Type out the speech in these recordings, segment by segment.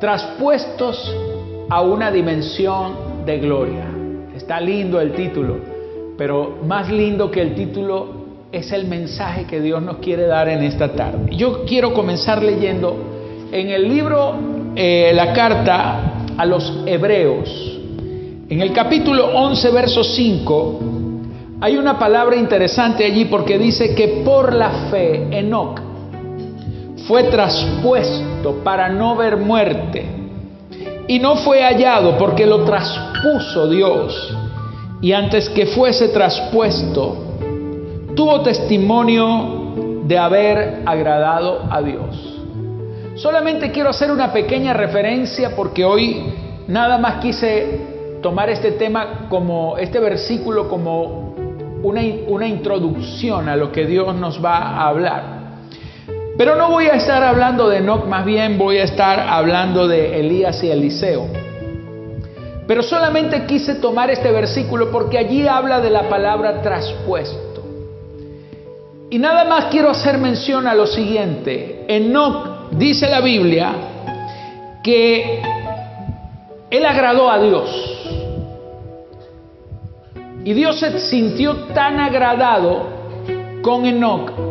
traspuestos a una dimensión de gloria. Está lindo el título, pero más lindo que el título es el mensaje que Dios nos quiere dar en esta tarde. Yo quiero comenzar leyendo en el libro, eh, la carta a los hebreos, en el capítulo 11, verso 5, hay una palabra interesante allí porque dice que por la fe Enoch fue traspuesto para no ver muerte y no fue hallado porque lo traspuso Dios y antes que fuese traspuesto tuvo testimonio de haber agradado a Dios. Solamente quiero hacer una pequeña referencia porque hoy nada más quise tomar este tema como este versículo como una, una introducción a lo que Dios nos va a hablar. Pero no voy a estar hablando de Enoch, más bien voy a estar hablando de Elías y Eliseo. Pero solamente quise tomar este versículo porque allí habla de la palabra traspuesto. Y nada más quiero hacer mención a lo siguiente. Enoch dice la Biblia que él agradó a Dios. Y Dios se sintió tan agradado con Enoch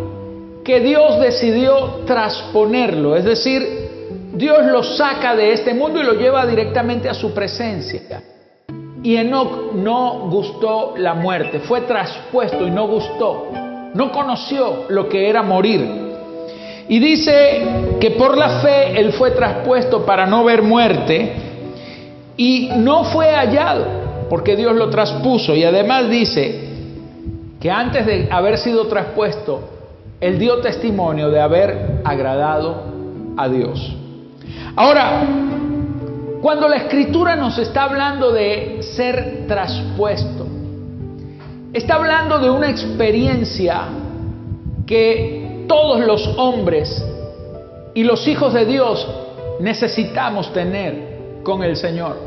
que Dios decidió trasponerlo, es decir, Dios lo saca de este mundo y lo lleva directamente a su presencia. Y Enoch no gustó la muerte, fue traspuesto y no gustó, no conoció lo que era morir. Y dice que por la fe él fue traspuesto para no ver muerte y no fue hallado, porque Dios lo traspuso. Y además dice que antes de haber sido traspuesto, él dio testimonio de haber agradado a Dios. Ahora, cuando la escritura nos está hablando de ser traspuesto, está hablando de una experiencia que todos los hombres y los hijos de Dios necesitamos tener con el Señor.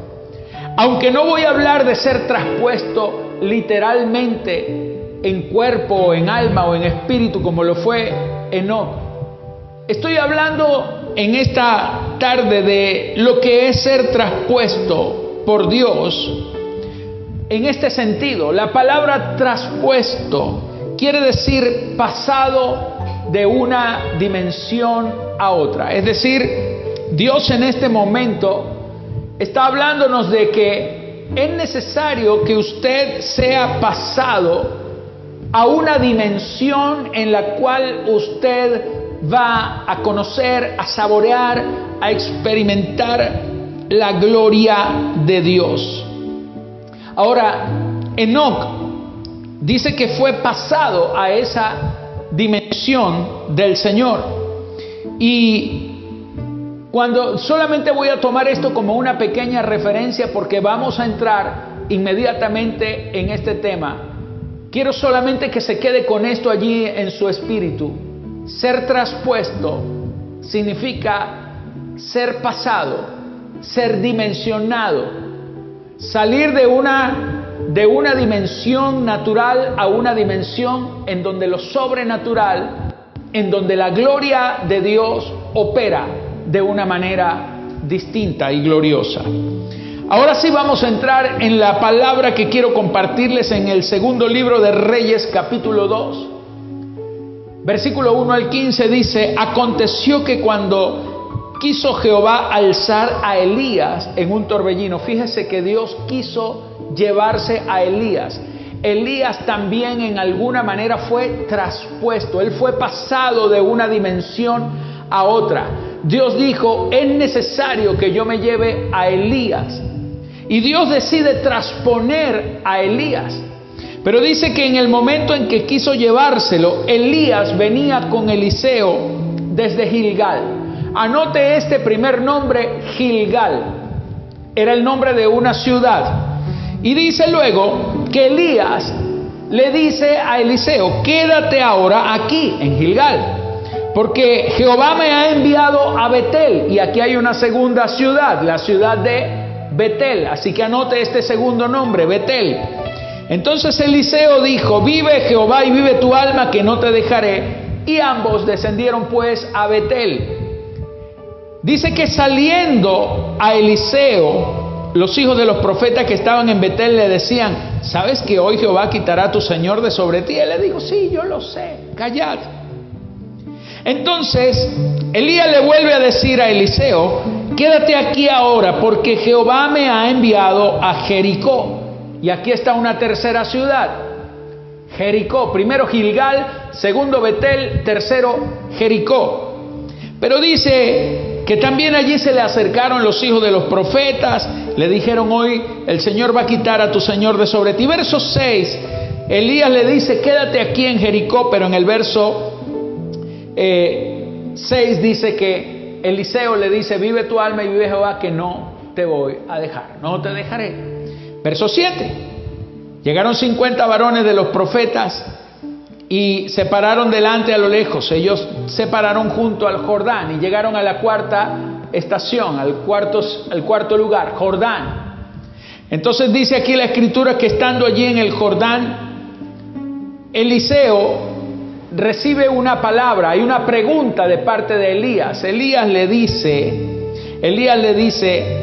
Aunque no voy a hablar de ser traspuesto literalmente en cuerpo, en alma o en espíritu como lo fue Enoch. Estoy hablando en esta tarde de lo que es ser traspuesto por Dios en este sentido. La palabra traspuesto quiere decir pasado de una dimensión a otra. Es decir, Dios en este momento está hablándonos de que es necesario que usted sea pasado a una dimensión en la cual usted va a conocer, a saborear, a experimentar la gloria de Dios. Ahora, Enoch dice que fue pasado a esa dimensión del Señor. Y cuando solamente voy a tomar esto como una pequeña referencia porque vamos a entrar inmediatamente en este tema Quiero solamente que se quede con esto allí en su espíritu. Ser traspuesto significa ser pasado, ser dimensionado, salir de una, de una dimensión natural a una dimensión en donde lo sobrenatural, en donde la gloria de Dios opera de una manera distinta y gloriosa. Ahora sí vamos a entrar en la palabra que quiero compartirles en el segundo libro de Reyes capítulo 2. Versículo 1 al 15 dice, aconteció que cuando quiso Jehová alzar a Elías en un torbellino, fíjese que Dios quiso llevarse a Elías. Elías también en alguna manera fue traspuesto, él fue pasado de una dimensión a otra. Dios dijo, es necesario que yo me lleve a Elías y Dios decide trasponer a Elías. Pero dice que en el momento en que quiso llevárselo, Elías venía con Eliseo desde Gilgal. Anote este primer nombre, Gilgal. Era el nombre de una ciudad. Y dice luego que Elías le dice a Eliseo, quédate ahora aquí en Gilgal. Porque Jehová me ha enviado a Betel. Y aquí hay una segunda ciudad, la ciudad de Betel. Así que anote este segundo nombre, Betel. Entonces Eliseo dijo, vive Jehová y vive tu alma que no te dejaré. Y ambos descendieron pues a Betel. Dice que saliendo a Eliseo, los hijos de los profetas que estaban en Betel le decían, ¿sabes que hoy Jehová quitará a tu Señor de sobre ti? Él le dijo, sí, yo lo sé, callad. Entonces, Elías le vuelve a decir a Eliseo, quédate aquí ahora porque Jehová me ha enviado a Jericó. Y aquí está una tercera ciudad, Jericó. Primero Gilgal, segundo Betel, tercero Jericó. Pero dice que también allí se le acercaron los hijos de los profetas, le dijeron hoy, el Señor va a quitar a tu Señor de sobre ti. Verso 6, Elías le dice, quédate aquí en Jericó, pero en el verso 6 eh, dice que Eliseo le dice, vive tu alma y vive Jehová, que no te voy a dejar, no te dejaré. Verso 7, llegaron 50 varones de los profetas y se pararon delante a lo lejos. Ellos se pararon junto al Jordán y llegaron a la cuarta estación, al cuarto, al cuarto lugar, Jordán. Entonces dice aquí la escritura que estando allí en el Jordán, Eliseo recibe una palabra, hay una pregunta de parte de Elías. Elías le dice, Elías le dice,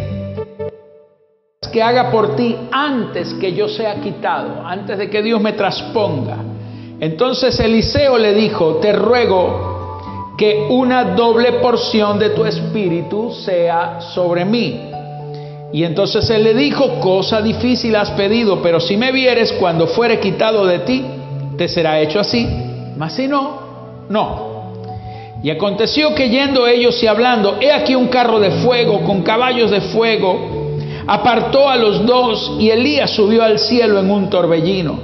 que haga por ti antes que yo sea quitado, antes de que Dios me trasponga. Entonces Eliseo le dijo, te ruego que una doble porción de tu espíritu sea sobre mí. Y entonces él le dijo, cosa difícil has pedido, pero si me vieres cuando fuere quitado de ti, te será hecho así. Mas si no, no. Y aconteció que yendo ellos y hablando, he aquí un carro de fuego con caballos de fuego, apartó a los dos y Elías subió al cielo en un torbellino.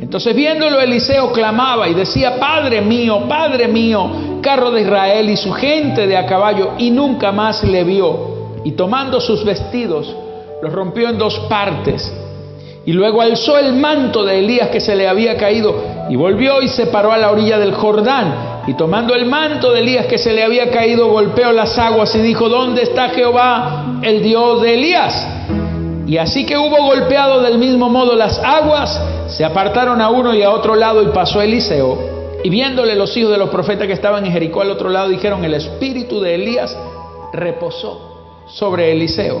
Entonces viéndolo Eliseo clamaba y decía, Padre mío, Padre mío, carro de Israel y su gente de a caballo, y nunca más le vio. Y tomando sus vestidos, los rompió en dos partes. Y luego alzó el manto de Elías que se le había caído y volvió y se paró a la orilla del Jordán. Y tomando el manto de Elías que se le había caído, golpeó las aguas y dijo, ¿dónde está Jehová, el Dios de Elías? Y así que hubo golpeado del mismo modo las aguas, se apartaron a uno y a otro lado y pasó Eliseo. Y viéndole los hijos de los profetas que estaban en Jericó al otro lado, dijeron, el espíritu de Elías reposó sobre Eliseo.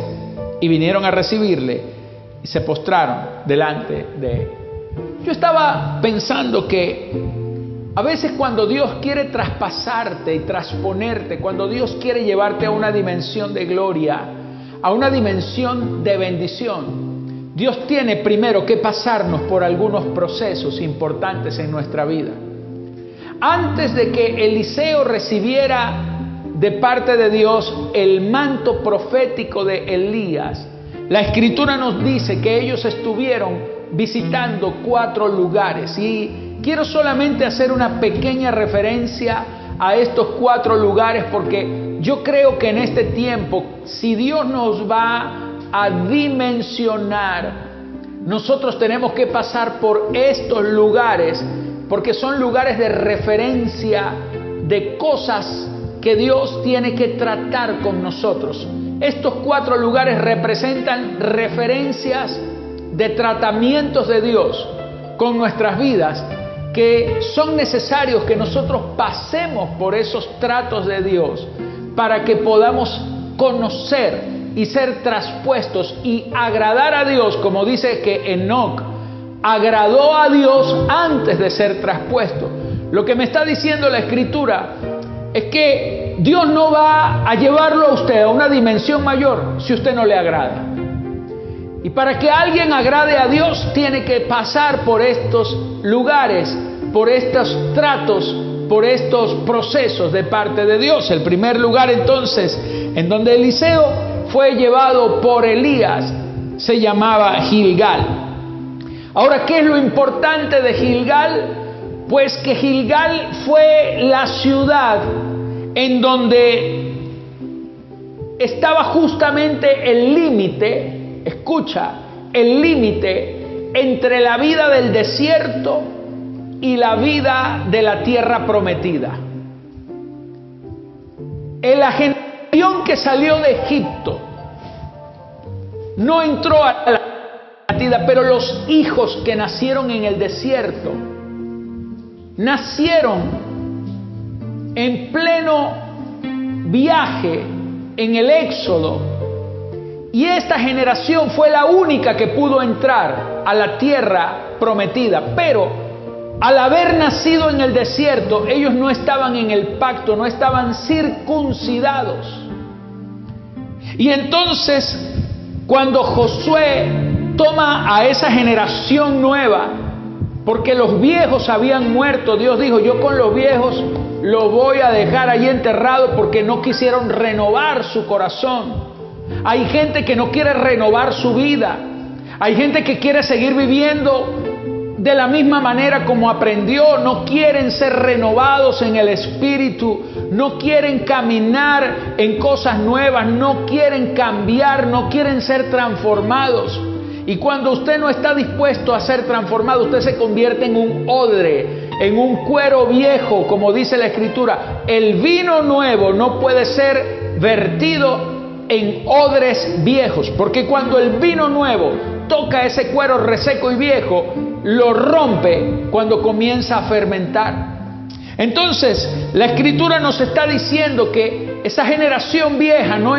Y vinieron a recibirle y se postraron delante de él. Yo estaba pensando que a veces cuando Dios quiere traspasarte y trasponerte, cuando Dios quiere llevarte a una dimensión de gloria, a una dimensión de bendición, Dios tiene primero que pasarnos por algunos procesos importantes en nuestra vida. Antes de que Eliseo recibiera de parte de Dios el manto profético de Elías, la escritura nos dice que ellos estuvieron visitando cuatro lugares. Y quiero solamente hacer una pequeña referencia a estos cuatro lugares porque yo creo que en este tiempo, si Dios nos va a dimensionar, nosotros tenemos que pasar por estos lugares porque son lugares de referencia de cosas que Dios tiene que tratar con nosotros. Estos cuatro lugares representan referencias de tratamientos de Dios con nuestras vidas que son necesarios que nosotros pasemos por esos tratos de Dios para que podamos conocer y ser traspuestos y agradar a Dios, como dice que Enoch agradó a Dios antes de ser traspuesto. Lo que me está diciendo la escritura es que Dios no va a llevarlo a usted a una dimensión mayor si usted no le agrada. Y para que alguien agrade a Dios tiene que pasar por estos lugares, por estos tratos, por estos procesos de parte de Dios. El primer lugar entonces en donde Eliseo fue llevado por Elías se llamaba Gilgal. Ahora, ¿qué es lo importante de Gilgal? Pues que Gilgal fue la ciudad en donde estaba justamente el límite, escucha, el límite entre la vida del desierto y la vida de la tierra prometida. El agente que salió de Egipto no entró a la partida, pero los hijos que nacieron en el desierto nacieron en pleno viaje en el Éxodo. Y esta generación fue la única que pudo entrar a la tierra prometida. Pero al haber nacido en el desierto, ellos no estaban en el pacto, no estaban circuncidados. Y entonces, cuando Josué toma a esa generación nueva, porque los viejos habían muerto, Dios dijo, yo con los viejos los voy a dejar ahí enterrados porque no quisieron renovar su corazón. Hay gente que no quiere renovar su vida. Hay gente que quiere seguir viviendo de la misma manera como aprendió, no quieren ser renovados en el espíritu, no quieren caminar en cosas nuevas, no quieren cambiar, no quieren ser transformados. Y cuando usted no está dispuesto a ser transformado, usted se convierte en un odre, en un cuero viejo, como dice la escritura. El vino nuevo no puede ser vertido en odres viejos, porque cuando el vino nuevo toca ese cuero reseco y viejo, lo rompe cuando comienza a fermentar. Entonces, la escritura nos está diciendo que esa generación vieja no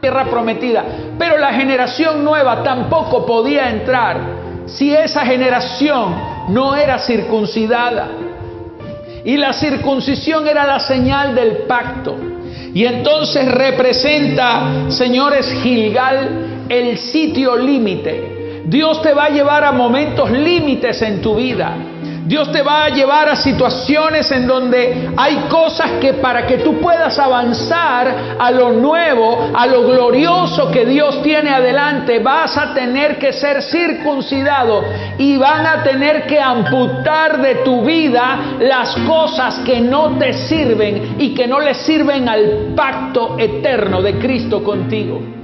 tierra prometida, pero la generación nueva tampoco podía entrar si esa generación no era circuncidada. Y la circuncisión era la señal del pacto. Y entonces representa, señores, Gilgal, el sitio límite. Dios te va a llevar a momentos límites en tu vida. Dios te va a llevar a situaciones en donde hay cosas que para que tú puedas avanzar a lo nuevo, a lo glorioso que Dios tiene adelante, vas a tener que ser circuncidado y van a tener que amputar de tu vida las cosas que no te sirven y que no le sirven al pacto eterno de Cristo contigo.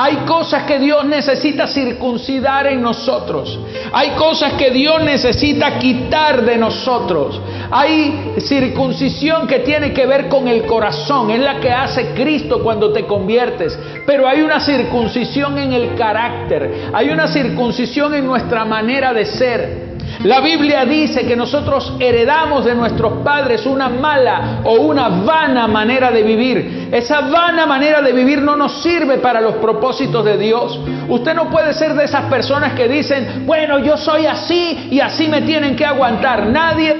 Hay cosas que Dios necesita circuncidar en nosotros. Hay cosas que Dios necesita quitar de nosotros. Hay circuncisión que tiene que ver con el corazón. Es la que hace Cristo cuando te conviertes. Pero hay una circuncisión en el carácter. Hay una circuncisión en nuestra manera de ser. La Biblia dice que nosotros heredamos de nuestros padres una mala o una vana manera de vivir. Esa vana manera de vivir no nos sirve para los propósitos de Dios. Usted no puede ser de esas personas que dicen, bueno, yo soy así y así me tienen que aguantar. Nadie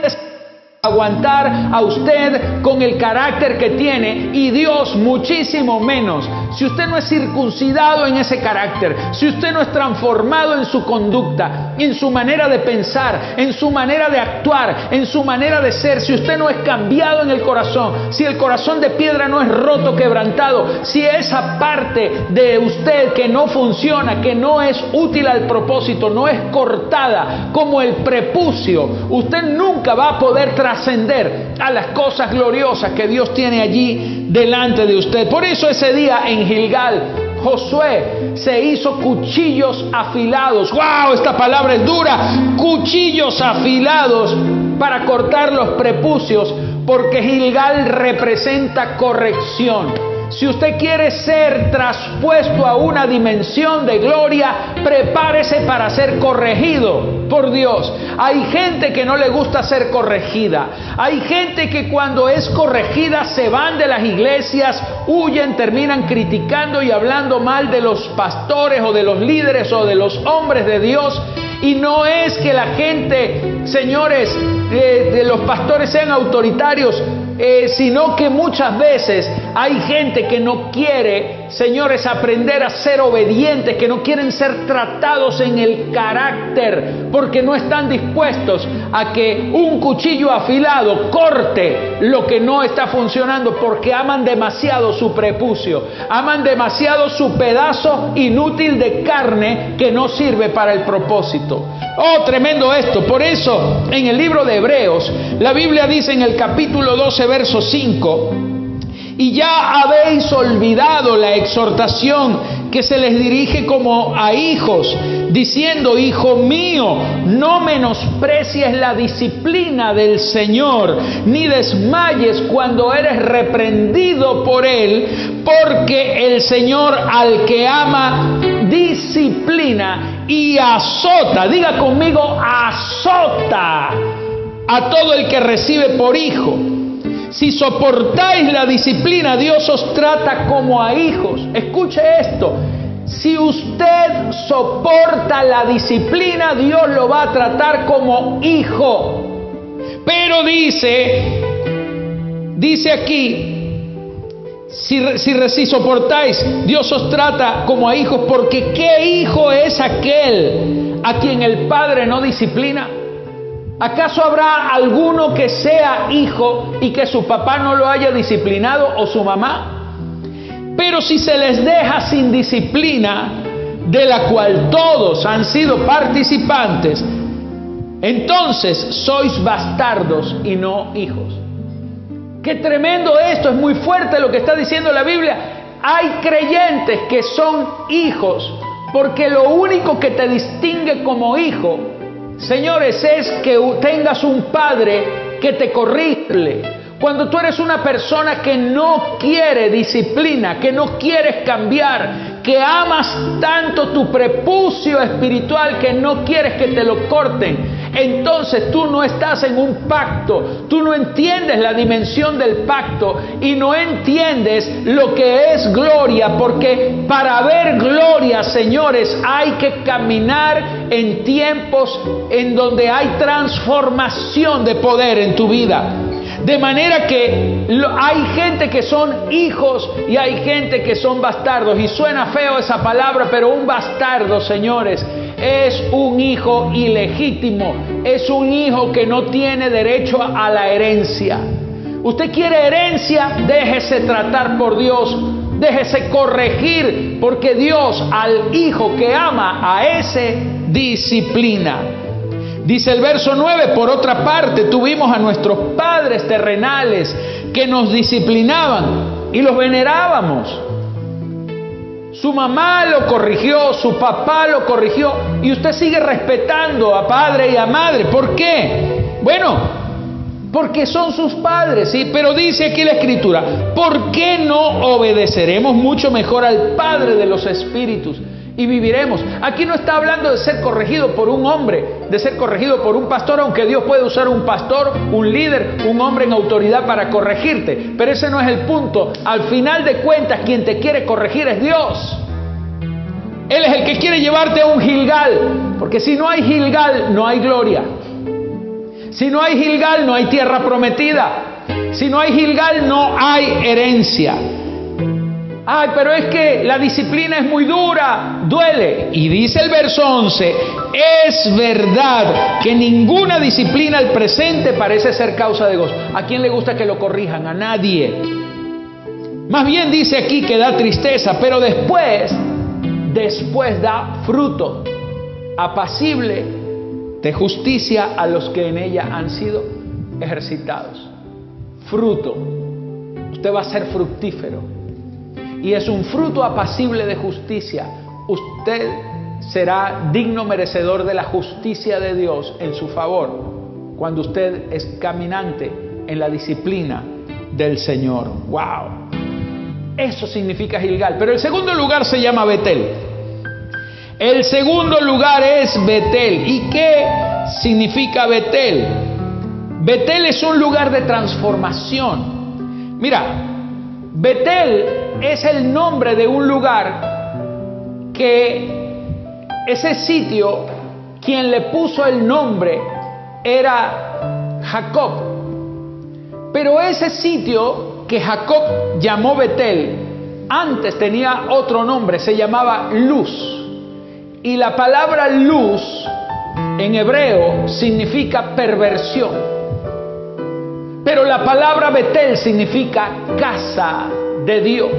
aguantar a usted con el carácter que tiene y Dios muchísimo menos. Si usted no es circuncidado en ese carácter, si usted no es transformado en su conducta, en su manera de pensar, en su manera de actuar, en su manera de ser, si usted no es cambiado en el corazón, si el corazón de piedra no es roto, quebrantado, si esa parte de usted que no funciona, que no es útil al propósito, no es cortada como el prepucio, usted nunca va a poder trascender a las cosas gloriosas que Dios tiene allí delante de usted. Por eso ese día en Gilgal, Josué se hizo cuchillos afilados. ¡Wow! Esta palabra es dura. Cuchillos afilados para cortar los prepucios, porque Gilgal representa corrección. Si usted quiere ser traspuesto a una dimensión de gloria, prepárese para ser corregido por Dios. Hay gente que no le gusta ser corregida. Hay gente que cuando es corregida se van de las iglesias, huyen, terminan criticando y hablando mal de los pastores o de los líderes o de los hombres de Dios. Y no es que la gente, señores, eh, de los pastores sean autoritarios, eh, sino que muchas veces hay gente que no quiere, señores, aprender a ser obedientes, que no quieren ser tratados en el carácter, porque no están dispuestos a que un cuchillo afilado corte lo que no está funcionando, porque aman demasiado su prepucio, aman demasiado su pedazo inútil de carne que no sirve para el propósito. Oh, tremendo esto. Por eso, en el libro de Hebreos, la Biblia dice en el capítulo 12, verso 5, y ya habéis olvidado la exhortación que se les dirige como a hijos, diciendo, hijo mío, no menosprecies la disciplina del Señor, ni desmayes cuando eres reprendido por Él, porque el Señor al que ama disciplina y azota, diga conmigo, azota a todo el que recibe por hijo. Si soportáis la disciplina, Dios os trata como a hijos. Escuche esto. Si usted soporta la disciplina, Dios lo va a tratar como hijo. Pero dice, dice aquí, si, si, soportáis, Dios os trata como a hijos, porque ¿qué hijo es aquel a quien el Padre no disciplina? ¿Acaso habrá alguno que sea hijo y que su papá no lo haya disciplinado o su mamá? Pero si se les deja sin disciplina, de la cual todos han sido participantes, entonces sois bastardos y no hijos. Qué tremendo esto, es muy fuerte lo que está diciendo la Biblia. Hay creyentes que son hijos porque lo único que te distingue como hijo, señores, es que tengas un padre que te corrige. Cuando tú eres una persona que no quiere disciplina, que no quieres cambiar, que amas tanto tu prepucio espiritual que no quieres que te lo corten, entonces tú no estás en un pacto, tú no entiendes la dimensión del pacto y no entiendes lo que es gloria, porque para ver gloria, señores, hay que caminar en tiempos en donde hay transformación de poder en tu vida. De manera que hay gente que son hijos y hay gente que son bastardos. Y suena feo esa palabra, pero un bastardo, señores, es un hijo ilegítimo, es un hijo que no tiene derecho a la herencia. Usted quiere herencia, déjese tratar por Dios, déjese corregir, porque Dios al hijo que ama a ese disciplina. Dice el verso 9, por otra parte, tuvimos a nuestros padres terrenales que nos disciplinaban y los venerábamos. Su mamá lo corrigió, su papá lo corrigió y usted sigue respetando a padre y a madre. ¿Por qué? Bueno, porque son sus padres, sí, pero dice aquí la escritura, ¿por qué no obedeceremos mucho mejor al Padre de los Espíritus? Y viviremos. Aquí no está hablando de ser corregido por un hombre, de ser corregido por un pastor, aunque Dios puede usar un pastor, un líder, un hombre en autoridad para corregirte. Pero ese no es el punto. Al final de cuentas, quien te quiere corregir es Dios. Él es el que quiere llevarte a un Gilgal, porque si no hay Gilgal, no hay gloria. Si no hay Gilgal, no hay tierra prometida. Si no hay Gilgal, no hay herencia. Ay, pero es que la disciplina es muy dura, duele. Y dice el verso 11, es verdad que ninguna disciplina al presente parece ser causa de gozo. ¿A quién le gusta que lo corrijan? A nadie. Más bien dice aquí que da tristeza, pero después, después da fruto apacible de justicia a los que en ella han sido ejercitados. Fruto. Usted va a ser fructífero y es un fruto apacible de justicia, usted será digno merecedor de la justicia de Dios en su favor cuando usted es caminante en la disciplina del Señor. ¡Wow! Eso significa Gilgal. Pero el segundo lugar se llama Betel. El segundo lugar es Betel. ¿Y qué significa Betel? Betel es un lugar de transformación. Mira, Betel es el nombre de un lugar que ese sitio, quien le puso el nombre era Jacob. Pero ese sitio que Jacob llamó Betel, antes tenía otro nombre, se llamaba Luz. Y la palabra luz en hebreo significa perversión. Pero la palabra Betel significa casa de Dios.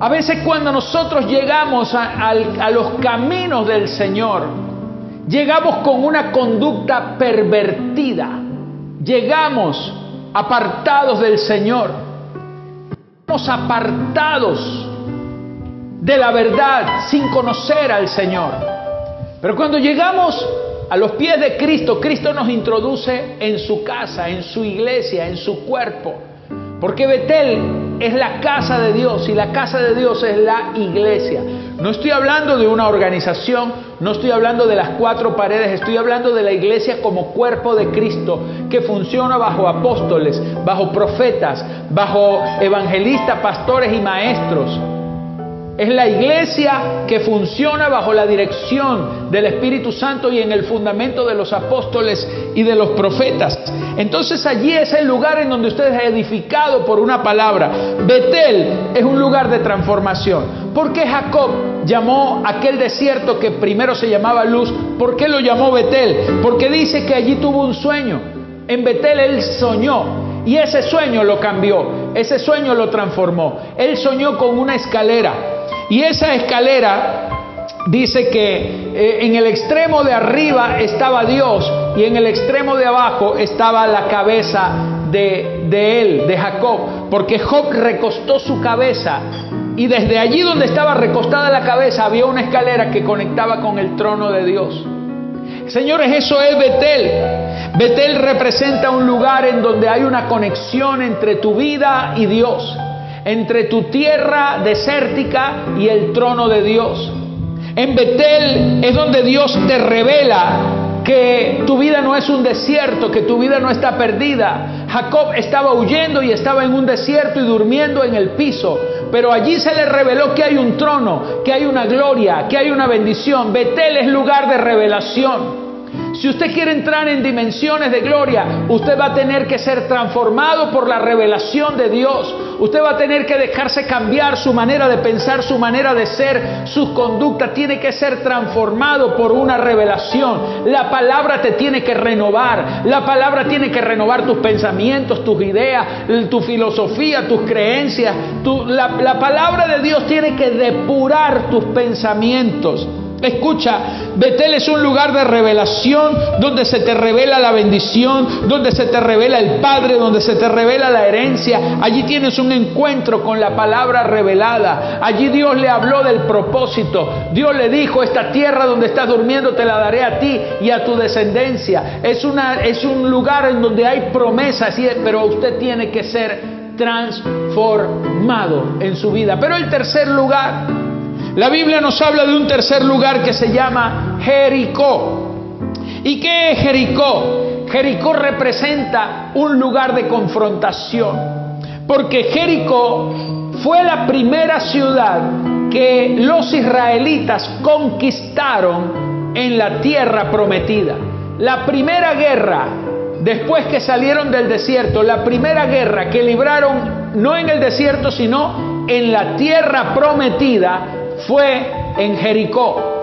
A veces cuando nosotros llegamos a, los caminos del Señor, llegamos con una conducta pervertida, llegamos apartados del Señor, estamos apartados de la verdad sin conocer al Señor. Pero cuando llegamos a los pies de Cristo, Cristo nos introduce en su casa, en su iglesia, en su cuerpo. Porque Betel es la casa de Dios y la casa de Dios es la iglesia. No estoy hablando de una organización, no estoy hablando de las cuatro paredes, estoy hablando de la iglesia como cuerpo de Cristo que funciona bajo apóstoles, bajo profetas, bajo evangelistas, pastores y maestros. Es la iglesia que funciona bajo la dirección del Espíritu Santo y en el fundamento de los apóstoles y de los profetas. Entonces allí es el lugar en donde usted es edificado por una palabra. Betel es un lugar de transformación. ¿Por qué Jacob llamó aquel desierto que primero se llamaba luz? ¿Por qué lo llamó Betel? Porque dice que allí tuvo un sueño. En Betel él soñó y ese sueño lo cambió, ese sueño lo transformó. Él soñó con una escalera y esa escalera dice que eh, en el extremo de arriba estaba Dios y en el extremo de abajo estaba la cabeza de, de él, de Jacob, porque Job recostó su cabeza y desde allí donde estaba recostada la cabeza había una escalera que conectaba con el trono de Dios. Señores, eso es Betel. Betel representa un lugar en donde hay una conexión entre tu vida y Dios entre tu tierra desértica y el trono de Dios. En Betel es donde Dios te revela que tu vida no es un desierto, que tu vida no está perdida. Jacob estaba huyendo y estaba en un desierto y durmiendo en el piso, pero allí se le reveló que hay un trono, que hay una gloria, que hay una bendición. Betel es lugar de revelación. Si usted quiere entrar en dimensiones de gloria, usted va a tener que ser transformado por la revelación de Dios. Usted va a tener que dejarse cambiar su manera de pensar, su manera de ser, su conducta. Tiene que ser transformado por una revelación. La palabra te tiene que renovar. La palabra tiene que renovar tus pensamientos, tus ideas, tu filosofía, tus creencias. la, la palabra de Dios tiene que depurar tus pensamientos. Escucha, Betel es un lugar de revelación donde se te revela la bendición, donde se te revela el Padre, donde se te revela la herencia. Allí tienes un encuentro con la palabra revelada. Allí Dios le habló del propósito. Dios le dijo, esta tierra donde estás durmiendo te la daré a ti y a tu descendencia. Es, una, es un lugar en donde hay promesas, pero usted tiene que ser transformado en su vida. Pero el tercer lugar la Biblia nos habla de un tercer lugar que se llama Jericó. ¿Y qué es Jericó? Jericó representa un lugar de confrontación, porque Jericó fue la primera ciudad que los israelitas conquistaron en la tierra prometida. La primera guerra, después que salieron del desierto, la primera guerra que libraron no en el desierto, sino en la tierra prometida, fue en Jericó.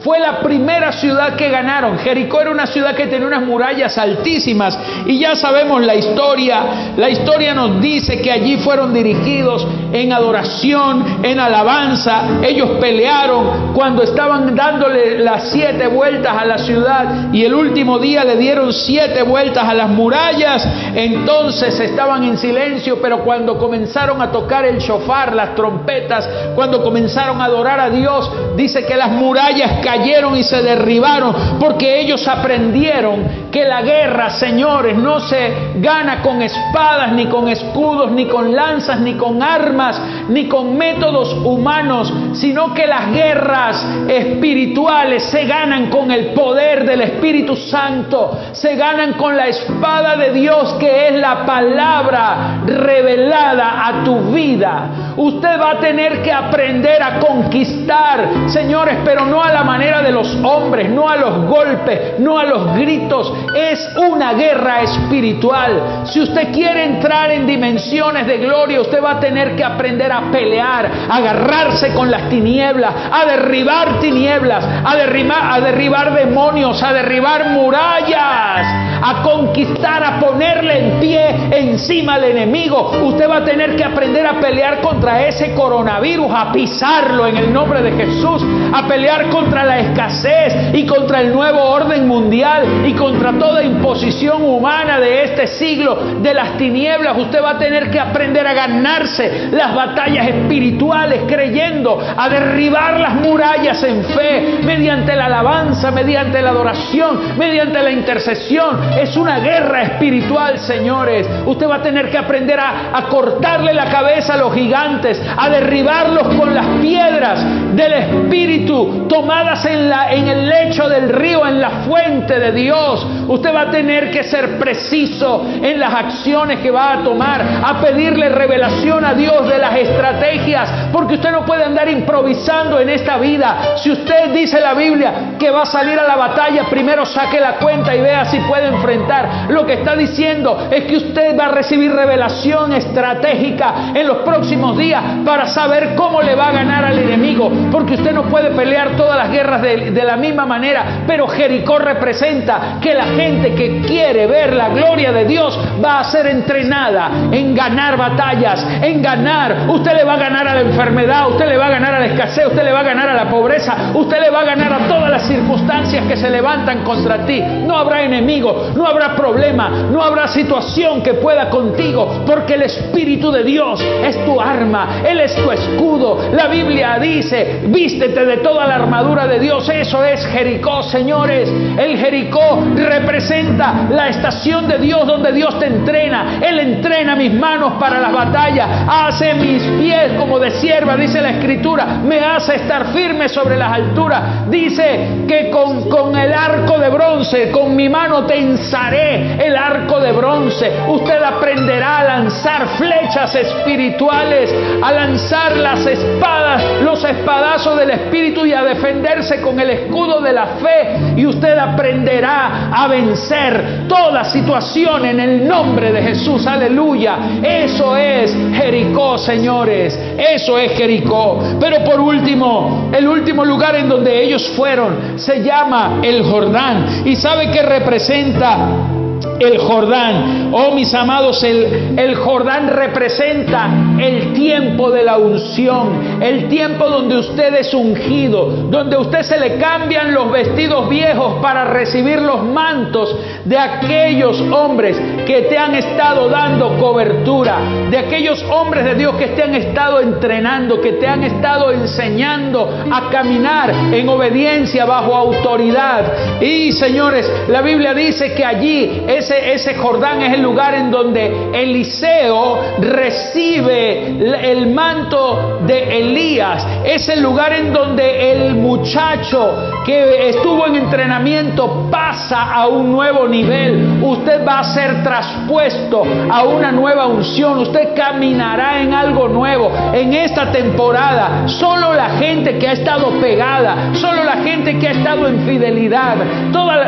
Fue la primera ciudad que ganaron. Jericó era una ciudad que tenía unas murallas altísimas y ya sabemos la historia. La historia nos dice que allí fueron dirigidos en adoración, en alabanza. Ellos pelearon cuando estaban dándole las siete vueltas a la ciudad y el último día le dieron siete vueltas a las murallas. Entonces estaban en silencio, pero cuando comenzaron a tocar el shofar, las trompetas, cuando comenzaron a adorar a Dios, dice que las murallas cayeron y se derribaron porque ellos aprendieron que la guerra, señores, no se gana con espadas, ni con escudos, ni con lanzas, ni con armas, ni con métodos humanos, sino que las guerras espirituales se ganan con el poder del Espíritu Santo, se ganan con la espada de Dios que es la palabra revelada a tu vida. Usted va a tener que aprender a conquistar, señores, pero no a la manera de los hombres, no a los golpes, no a los gritos. Es una guerra espiritual. Si usted quiere entrar en dimensiones de gloria, usted va a tener que aprender a pelear, a agarrarse con las tinieblas, a derribar tinieblas, a derribar, a derribar demonios, a derribar murallas, a conquistar, a ponerle en pie encima al enemigo. Usted va a tener que aprender a pelear contra ese coronavirus, a pisarlo en el nombre de Jesús, a pelear contra la escasez y contra el nuevo orden mundial y contra toda imposición humana de este siglo, de las tinieblas. Usted va a tener que aprender a ganarse las batallas espirituales creyendo, a derribar las murallas en fe, mediante la alabanza, mediante la adoración, mediante la intercesión. Es una guerra espiritual, señores. Usted va a tener que aprender a, cortarle la cabeza a los gigantes, a derribarlos con las piedras del Espíritu tomadas en, la, en el lecho del río, en la fuente de Dios. Usted va a tener que ser preciso en las acciones que va a tomar, a pedirle revelación a Dios de las estrategias, porque usted no puede andar improvisando en esta vida. Si usted dice la Biblia que va a salir a la batalla, primero saque la cuenta y vea si puede enfrentar. Lo que está diciendo es que usted va a recibir revelación estratégica en los próximos días para saber cómo le va a ganar al enemigo, porque usted no puede pelear todas las guerras de, la misma manera, pero Jericó representa que la gente que quiere ver la gloria de Dios va a ser entrenada en ganar batallas, en ganar. Usted le va a ganar a la enfermedad, usted le va a ganar a la escasez, usted le va a ganar a la pobreza, usted le va a ganar a todas las circunstancias que se levantan contra ti. No habrá enemigo, no habrá problema, no habrá situación que pueda contigo, porque el Espíritu de Dios es tu arma, Él es tu escudo. La Biblia dice, vístete de toda la armadura de Dios. Eso es Jericó, señores. El Jericó representa la estación de Dios donde Dios te entrena. Él entrena mis manos para las batallas, hace mis pies como de sierva, dice la Escritura, me hace estar firme sobre las alturas. Dice que con, con el arco de bronce, con mi mano tensaré el arco de bronce. Usted aprenderá a lanzar flechas espirituales, a lanzar las espadas, los espadazos del Espíritu y a defenderse con el escudo de la fe. Y usted aprenderá a vencer toda situación en el nombre de Jesús. Aleluya. Eso es Jericó, señores. Eso es Jericó. Pero por último, el último lugar en donde ellos fueron se llama el Jordán. ¿Y sabe qué representa? El Jordán. Oh mis amados, el, el, Jordán representa el tiempo de la unción, el tiempo donde usted es ungido, donde a usted se le cambian los vestidos viejos para recibir los mantos de aquellos hombres que te han estado dando cobertura, de aquellos hombres de Dios que te han estado entrenando, que te han estado enseñando a caminar en obediencia bajo autoridad. Y señores, la Biblia dice que allí ese, Jordán es el lugar en donde Eliseo recibe el manto de Elías, es el lugar en donde el muchacho que estuvo en entrenamiento pasa a un nuevo nivel. Usted va a ser traspuesto a una nueva unción. Usted caminará en algo nuevo. En esta temporada, solo la gente que ha estado pegada, solo la gente que ha estado en fidelidad,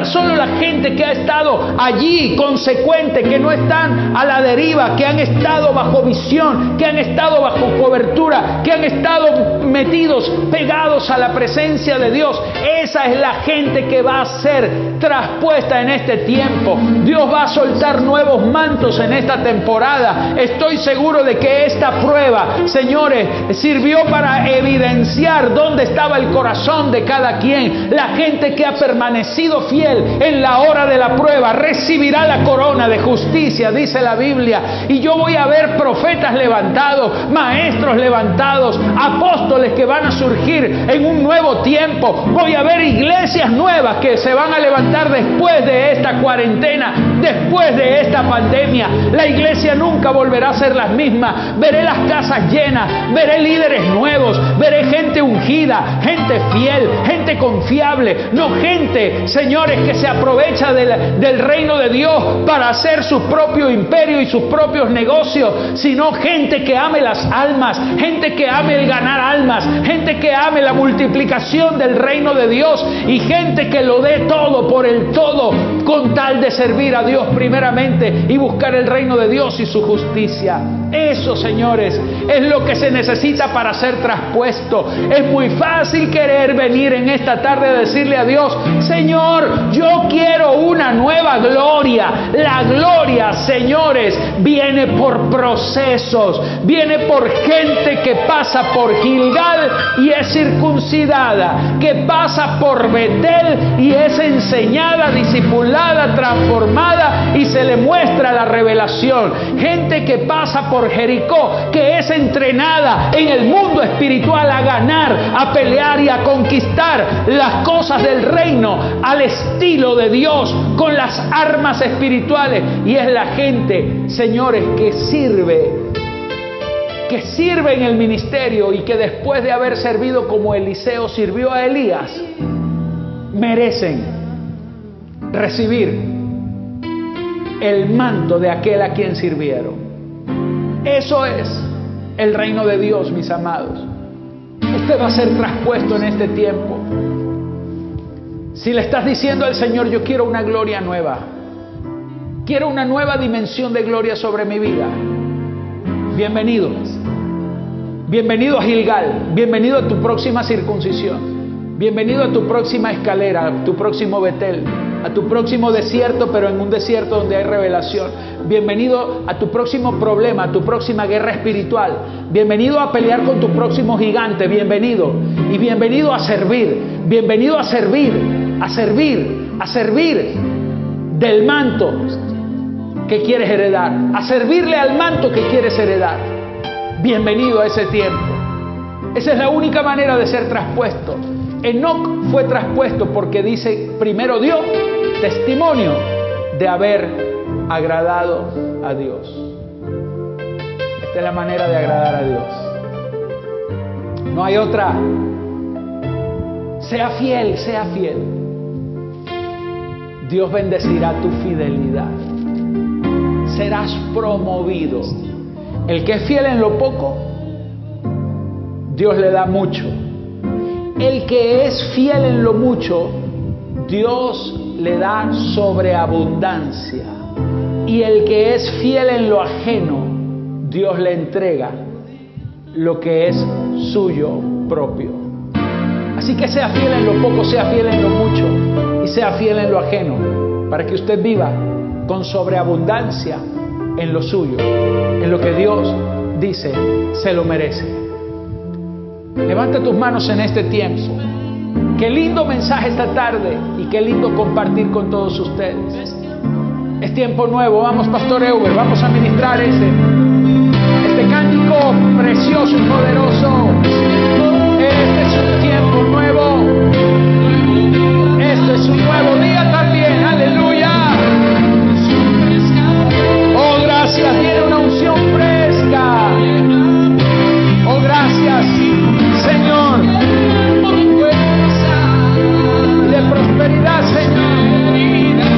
solo la gente que ha estado allí consecuente, que no están a la deriva, que han estado bajo visión, que han estado bajo cobertura, que han estado metidos, pegados a la presencia de Dios. Esa es la gente que va a ser traspuesta en este tiempo. Dios va a soltar nuevos mantos en esta temporada. Estoy seguro de que esta prueba, señores, sirvió para evidenciar dónde estaba el corazón de cada quien. La gente que ha permanecido fiel en la hora de la prueba recibirá la corona de justicia, dice la Biblia. Y yo voy a ver profetas levantados, maestros levantados, apóstoles que van a surgir en un nuevo tiempo. Voy a ver iglesias nuevas que se van a levantar después de esta cuarentena, después de esta pandemia. La iglesia nunca volverá a ser la misma. Veré las casas llenas, veré líderes nuevos, veré gente ungida, gente fiel, gente confiable, no gente, señores, que se aprovecha del, del reino de Dios para hacer su propio imperio y sus propios negocios, sino gente que ame las almas, gente que ame el ganar almas, gente que ame la multiplicación del reino de Dios y gente que lo dé todo por el todo con tal de servir a Dios primeramente y buscar el reino de Dios y su justicia. Eso, señores, es lo que se necesita para ser traspuesto. Es muy fácil querer venir en esta tarde a decirle a Dios, Señor, yo quiero una nueva gloria. La gloria, señores, viene por procesos, viene por gente que pasa por Gilgal y es circuncidada, que pasa por Betel y es enseñada, discipulada, transformada y se le muestra la revelación. Gente que pasa por Jericó, que es entrenada en el mundo espiritual a ganar, a pelear y a conquistar las cosas del reino al estilo de Dios, con las armas espirituales. Y es la gente, señores, que sirve que sirve en el ministerio y que después de haber servido como Eliseo sirvió a Elías, merecen recibir el manto de aquel a quien sirvieron. Eso es el reino de Dios, mis amados. Usted va a ser traspuesto en este tiempo. Si le estás diciendo al Señor, yo quiero una gloria nueva, quiero una nueva dimensión de gloria sobre mi vida, bienvenido. Bienvenido a Gilgal, bienvenido a tu próxima circuncisión, bienvenido a tu próxima escalera, tu próximo Betel, a tu próximo desierto, pero en un desierto donde hay revelación. Bienvenido a tu próximo problema, a tu próxima guerra espiritual. Bienvenido a pelear con tu próximo gigante, bienvenido. Y bienvenido a servir, bienvenido a servir, a servir, a servir del manto que quieres heredar, a servirle al manto que quieres heredar bienvenido a ese tiempo. Esa es la única manera de ser traspuesto. Enoch fue traspuesto porque dice, primero dio testimonio de haber agradado a Dios. Esta es la manera de agradar a Dios. No hay otra. Sea fiel, sea fiel. Dios bendecirá tu fidelidad. Serás promovido el que es fiel en lo poco, Dios le da mucho. El que es fiel en lo mucho, Dios le da sobreabundancia. Y el que es fiel en lo ajeno, Dios le entrega lo que es suyo propio. Así que sea fiel en lo poco, sea fiel en lo mucho y sea fiel en lo ajeno, para que usted viva con sobreabundancia en lo suyo, en lo que Dios dice se lo merece. Levanta tus manos en este tiempo. Qué lindo mensaje esta tarde y qué lindo compartir con todos ustedes. Es tiempo nuevo, vamos Pastor Euber, vamos a ministrar ese, este cántico precioso y poderoso. Este es un tiempo nuevo. Este es un nuevo día Señor. De prosperidad, Señor.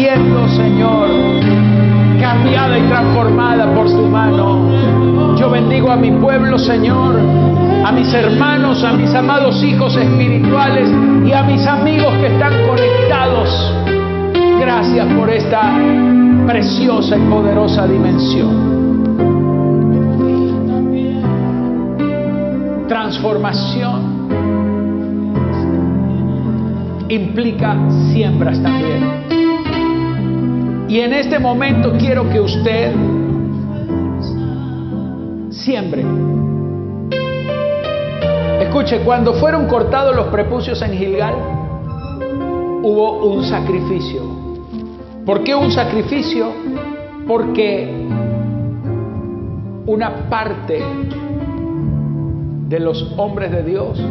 Siendo, Señor, cambiada y transformada por su mano. Yo bendigo a mi pueblo, Señor, a mis hermanos, a mis amados hijos espirituales y a mis amigos que están conectados. Gracias por esta preciosa y poderosa dimensión. Transformación implica siembras también. Y en este momento quiero que usted siembre. Escuche, cuando fueron cortados los prepucios en Gilgal, hubo un sacrificio. ¿Por qué un sacrificio? Porque una parte de los hombres de Dios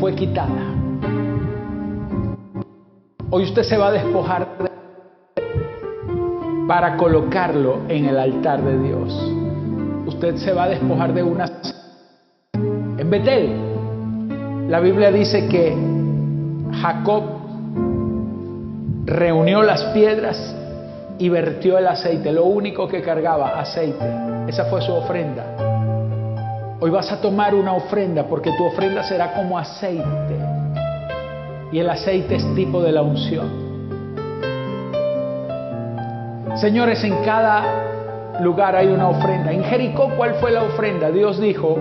fue quitada. Hoy usted se va a despojar para colocarlo en el altar de Dios. Usted se va a despojar de una... En Betel, la Biblia dice que Jacob reunió las piedras y vertió el aceite, lo único que cargaba, aceite. Esa fue su ofrenda. Hoy vas a tomar una ofrenda porque tu ofrenda será como aceite. Y el aceite es tipo de la unción. Señores, en cada lugar hay una ofrenda. En Jericó, ¿cuál fue la ofrenda? Dios dijo,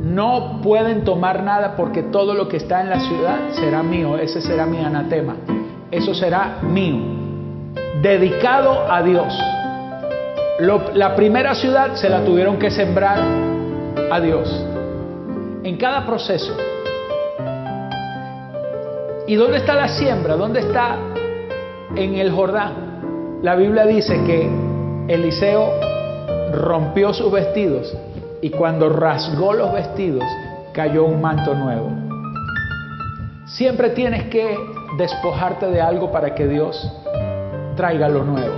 no pueden tomar nada porque todo lo que está en la ciudad será mío. Ese será mi anatema. Eso será mío. Dedicado a Dios. la primera ciudad se la tuvieron que sembrar a Dios. En cada proceso. ¿Y dónde está la siembra? ¿Dónde está en el Jordán? La Biblia dice que Eliseo rompió sus vestidos y cuando rasgó los vestidos cayó un manto nuevo. Siempre tienes que despojarte de algo para que Dios traiga lo nuevo.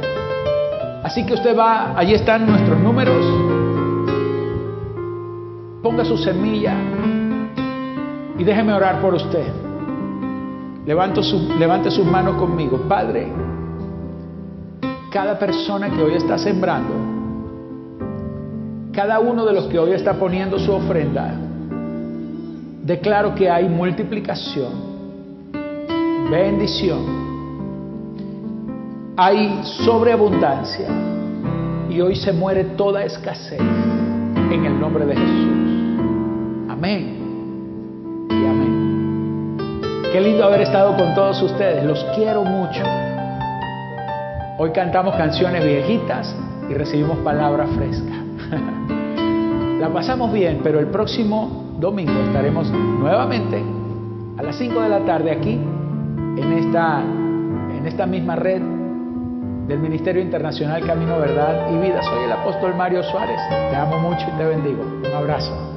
Así que usted va, allí están nuestros números, ponga su semilla y déjeme orar por usted. su, levante sus manos conmigo. Padre, cada persona que hoy está sembrando, cada uno de los que hoy está poniendo su ofrenda, declaro que hay multiplicación, bendición, hay sobreabundancia y hoy se muere toda escasez en el nombre de Jesús. Amén y amén. Qué lindo haber estado con todos ustedes, los quiero mucho. Hoy cantamos canciones viejitas y recibimos palabra fresca. La pasamos bien, pero el próximo domingo estaremos nuevamente a las 5 de la tarde aquí en esta, en esta misma red del Ministerio Internacional Camino Verdad y Vida. Soy el apóstol Mario Suárez. Te amo mucho y te bendigo. Un abrazo.